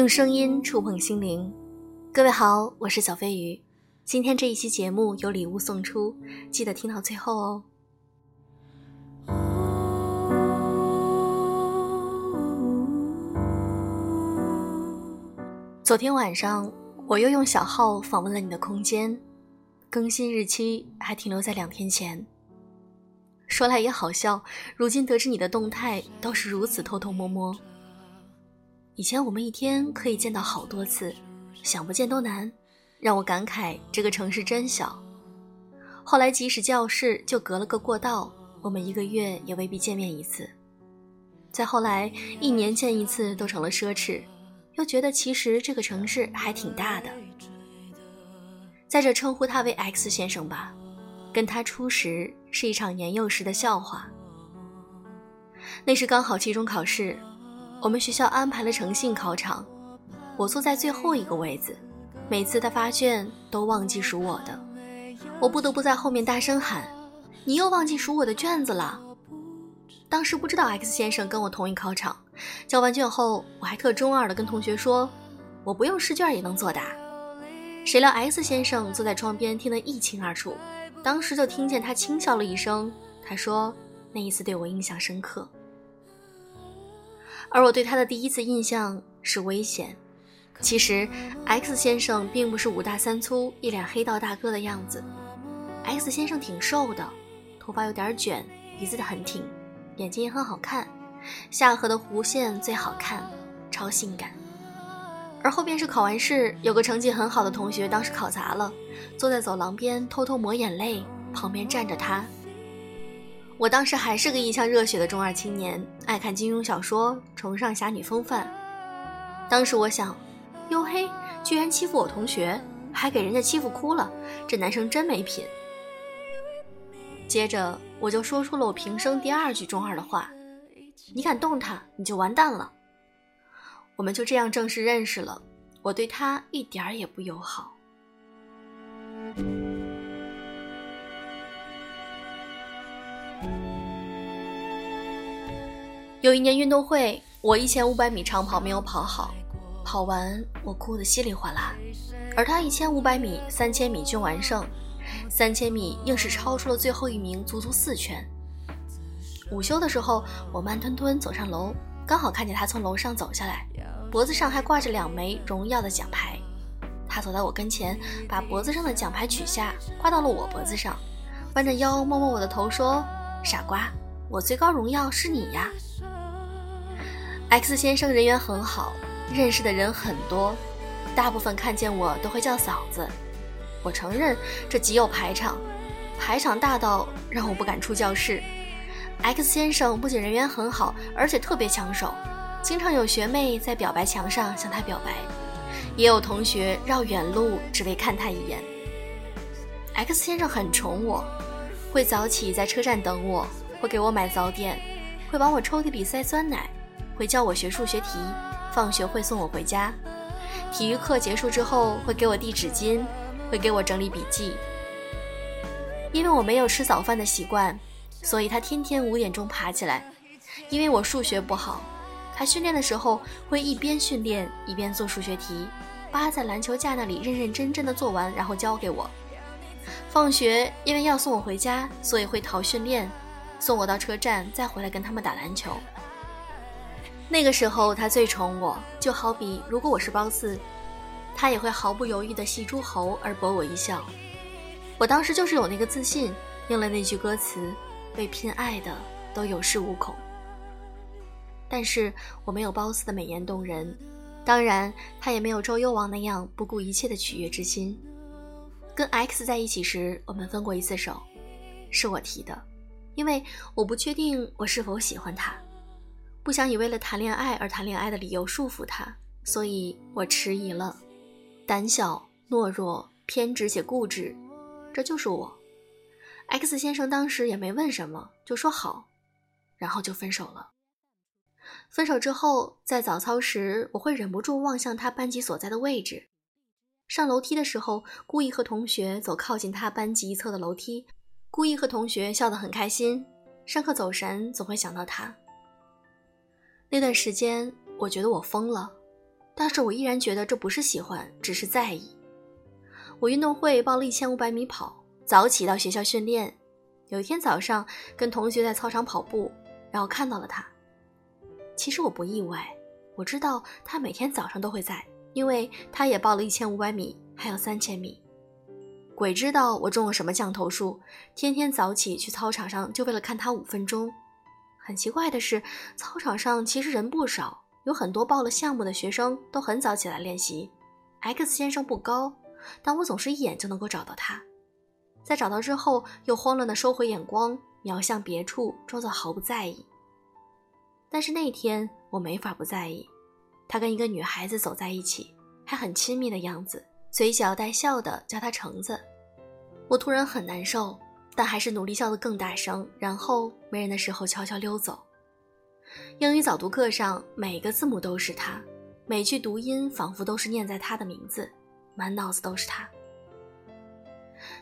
用声音触碰心灵，各位好，我是小飞鱼。今天这一期节目有礼物送出，记得听到最后哦。昨天晚上，我又用小号访问了你的空间，更新日期还停留在两天前。说来也好笑，如今得知你的动态，都是如此偷偷摸摸。以前我们一天可以见到好多次，想不见都难，让我感慨这个城市真小。后来即使教室就隔了个过道，我们一个月也未必见面一次。再后来，一年见一次都成了奢侈，又觉得其实这个城市还挺大的。在这称呼他为 X 先生吧，跟他初识是一场年幼时的笑话。那是刚好期中考试。我们学校安排了诚信考场，我坐在最后一个位子。每次他发卷都忘记数我的，我不得不在后面大声喊：“你又忘记数我的卷子了！”当时不知道 X 先生跟我同一考场，交完卷后，我还特中二的跟同学说：“我不用试卷也能作答。”谁料 X 先生坐在窗边听得一清二楚，当时就听见他轻笑了一声。他说：“那一次对我印象深刻。”而我对他的第一次印象是危险。其实，X 先生并不是五大三粗、一脸黑道大哥的样子。X 先生挺瘦的，头发有点卷，鼻子很挺，眼睛也很好看，下颌的弧线最好看，超性感。而后便是考完试，有个成绩很好的同学当时考砸了，坐在走廊边偷偷抹眼泪，旁边站着他。我当时还是个一腔热血的中二青年，爱看金庸小说，崇尚侠女风范。当时我想，哟嘿，居然欺负我同学，还给人家欺负哭了，这男生真没品。接着我就说出了我平生第二句中二的话：你敢动他，你就完蛋了。我们就这样正式认识了，我对他一点儿也不友好。有一年运动会，我一千五百米长跑没有跑好，跑完我哭得稀里哗啦，而他一千五百米、三千米均完胜，三千米硬是超出了最后一名足足四圈。午休的时候，我慢吞吞走上楼，刚好看见他从楼上走下来，脖子上还挂着两枚荣耀的奖牌。他走到我跟前，把脖子上的奖牌取下，挂到了我脖子上，弯着腰摸摸我的头，说：“傻瓜，我最高荣耀是你呀。” X 先生人缘很好，认识的人很多，大部分看见我都会叫嫂子。我承认这极有排场，排场大到让我不敢出教室。X 先生不仅人缘很好，而且特别抢手，经常有学妹在表白墙上向他表白，也有同学绕远路只为看他一眼。X 先生很宠我，会早起在车站等我，会给我买早点，会往我抽屉里塞酸奶。会教我学数学题，放学会送我回家，体育课结束之后会给我递纸巾，会给我整理笔记。因为我没有吃早饭的习惯，所以他天天五点钟爬起来。因为我数学不好，他训练的时候会一边训练一边做数学题，扒在篮球架那里认认真真的做完，然后交给我。放学因为要送我回家，所以会逃训练，送我到车站，再回来跟他们打篮球。那个时候他最宠我，就好比如果我是褒姒，他也会毫不犹豫的戏诸侯而博我一笑。我当时就是有那个自信，应了那句歌词：“被偏爱的都有恃无恐。”但是我没有褒姒的美艳动人，当然他也没有周幽王那样不顾一切的取悦之心。跟 X 在一起时，我们分过一次手，是我提的，因为我不确定我是否喜欢他。不想以为了谈恋爱而谈恋爱的理由束缚他，所以我迟疑了。胆小、懦弱、偏执且固执，这就是我。X 先生当时也没问什么，就说好，然后就分手了。分手之后，在早操时，我会忍不住望向他班级所在的位置。上楼梯的时候，故意和同学走靠近他班级一侧的楼梯，故意和同学笑得很开心。上课走神，总会想到他。那段时间，我觉得我疯了，但是我依然觉得这不是喜欢，只是在意。我运动会报了一千五百米跑，早起到学校训练。有一天早上，跟同学在操场跑步，然后看到了他。其实我不意外，我知道他每天早上都会在，因为他也报了一千五百米，还有三千米。鬼知道我中了什么降头术，天天早起去操场上就为了看他五分钟。很奇怪的是，操场上其实人不少，有很多报了项目的学生都很早起来练习。X 先生不高。但我总是一眼就能够找到他，在找到之后，又慌乱地收回眼光，瞄向别处，装作毫不在意。但是那天我没法不在意，他跟一个女孩子走在一起，还很亲密的样子，嘴角带笑的叫他橙子。我突然很难受，但还是努力笑得更大声，然后没人的时候悄悄溜走。英语早读课上，每个字母都是他，每句读音仿佛都是念在他的名字。满脑子都是他。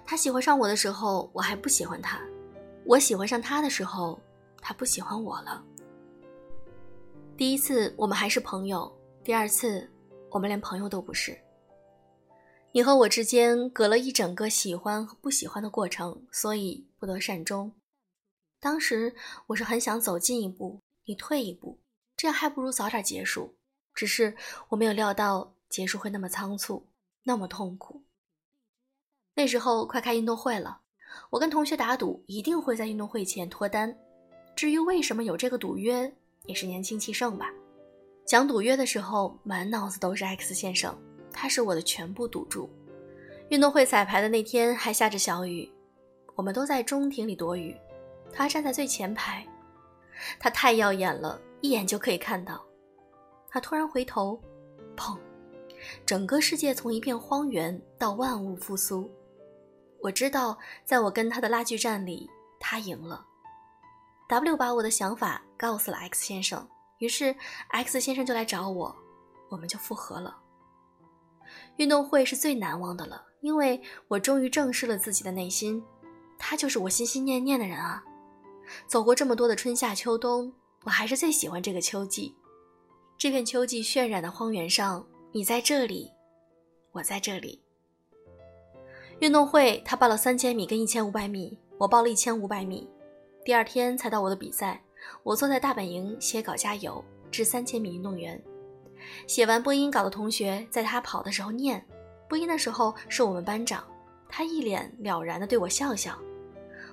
他喜欢上我的时候，我还不喜欢他；我喜欢上他的时候，他不喜欢我了。第一次我们还是朋友，第二次我们连朋友都不是。你和我之间隔了一整个喜欢和不喜欢的过程，所以不得善终。当时我是很想走近一步，你退一步，这样还不如早点结束。只是我没有料到结束会那么仓促。那么痛苦。那时候快开运动会了，我跟同学打赌，一定会在运动会前脱单。至于为什么有这个赌约，也是年轻气盛吧。讲赌约的时候，满脑子都是 X 先生，他是我的全部赌注。运动会彩排的那天还下着小雨，我们都在中庭里躲雨，他站在最前排，他太耀眼了，一眼就可以看到。他突然回头，砰。整个世界从一片荒原到万物复苏。我知道，在我跟他的拉锯战里，他赢了。W 把我的想法告诉了 X 先生，于是 X 先生就来找我，我们就复合了。运动会是最难忘的了，因为我终于正视了自己的内心，他就是我心心念念的人啊。走过这么多的春夏秋冬，我还是最喜欢这个秋季。这片秋季渲染的荒原上。你在这里，我在这里。运动会，他报了三千米跟一千五百米，我报了一千五百米。第二天才到我的比赛，我坐在大本营写稿加油，致三千米运动员。写完播音稿的同学，在他跑的时候念播音的时候，是我们班长，他一脸了然的对我笑笑。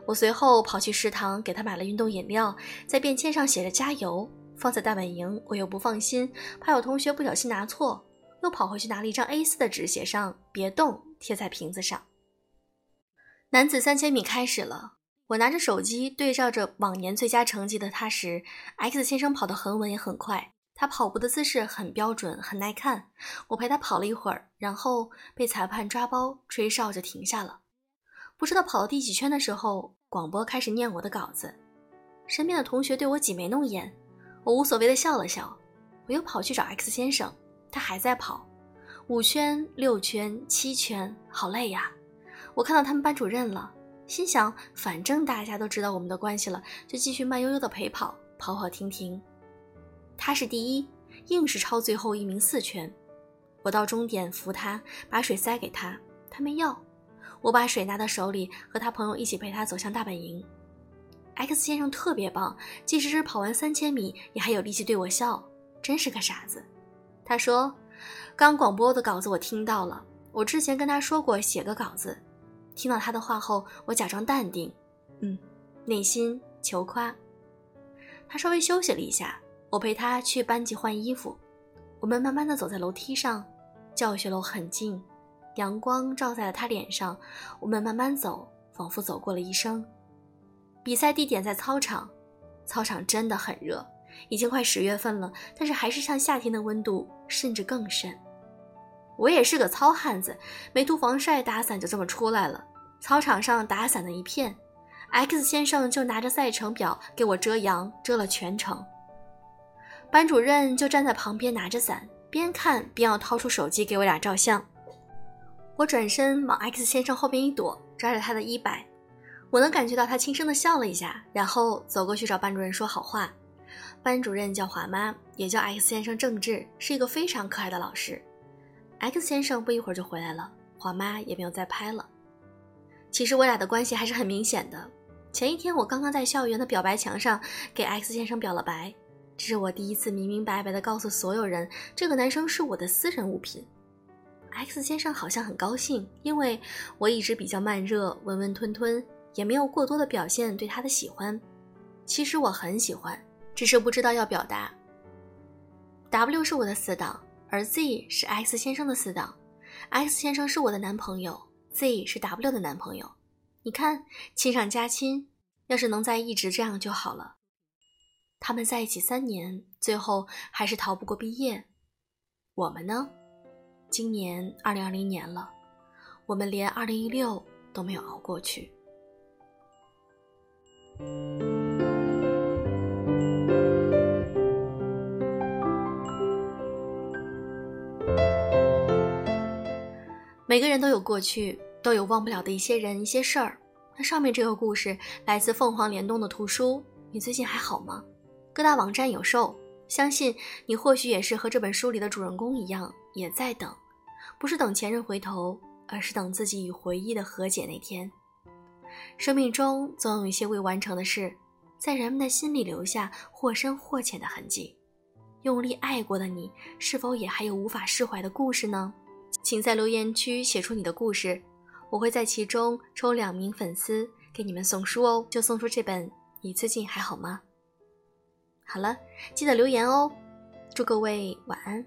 我随后跑去食堂给他买了运动饮料，在便签上写着加油，放在大本营，我又不放心，怕有同学不小心拿错。又跑回去拿了一张 A4 的纸，写上“别动”，贴在瓶子上。男子三千米开始了，我拿着手机对照着往年最佳成绩的他时，X 先生跑得很稳也很快，他跑步的姿势很标准，很耐看。我陪他跑了一会儿，然后被裁判抓包吹哨就停下了。不知道跑到第几圈的时候，广播开始念我的稿子，身边的同学对我挤眉弄眼，我无所谓的笑了笑。我又跑去找 X 先生。他还在跑，五圈、六圈、七圈，好累呀！我看到他们班主任了，心想，反正大家都知道我们的关系了，就继续慢悠悠的陪跑，跑跑停停。他是第一，硬是超最后一名四圈。我到终点扶他，把水塞给他，他没要。我把水拿到手里，和他朋友一起陪他走向大本营。X 先生特别棒，即使是跑完三千米，也还有力气对我笑，真是个傻子。他说：“刚广播的稿子我听到了，我之前跟他说过写个稿子。听到他的话后，我假装淡定，嗯，内心求夸。他稍微休息了一下，我陪他去班级换衣服。我们慢慢的走在楼梯上，教学楼很近，阳光照在了他脸上。我们慢慢走，仿佛走过了一生。比赛地点在操场，操场真的很热。”已经快十月份了，但是还是像夏天的温度，甚至更甚。我也是个糙汉子，没涂防晒，打伞就这么出来了。操场上打伞的一片，X 先生就拿着赛程表给我遮阳，遮了全程。班主任就站在旁边拿着伞，边看边要掏出手机给我俩照相。我转身往 X 先生后边一躲，抓着他的衣摆。我能感觉到他轻声的笑了一下，然后走过去找班主任说好话。班主任叫华妈，也叫 X 先生郑智，是一个非常可爱的老师。X 先生不一会儿就回来了，华妈也没有再拍了。其实我俩的关系还是很明显的。前一天我刚刚在校园的表白墙上给 X 先生表了白，这是我第一次明明白白的告诉所有人，这个男生是我的私人物品。X 先生好像很高兴，因为我一直比较慢热、温温吞吞，也没有过多的表现对他的喜欢。其实我很喜欢，只是不知道要表达。W 是我的死党，而 Z 是 X 先生的死党。X 先生是我的男朋友，Z 是 W 的男朋友。你看，亲上加亲，要是能在一直这样就好了。他们在一起三年，最后还是逃不过毕业。我们呢？今年二零二零年了，我们连二零一六都没有熬过去。每个人都有过去，都有忘不了的一些人、一些事儿。那上面这个故事来自凤凰联动的图书，你最近还好吗？各大网站有售，相信你或许也是和这本书里的主人公一样，也在等。不是等前任回头，而是等自己与回忆的和解那天。生命中总有一些未完成的事，在人们的心里留下或深或浅的痕迹。用力爱过的你，是否也还有无法释怀的故事呢？请在留言区写出你的故事，我会在其中抽两名粉丝给你们送书哦，就送出这本《你最近还好吗》。好了，记得留言哦。祝各位晚安。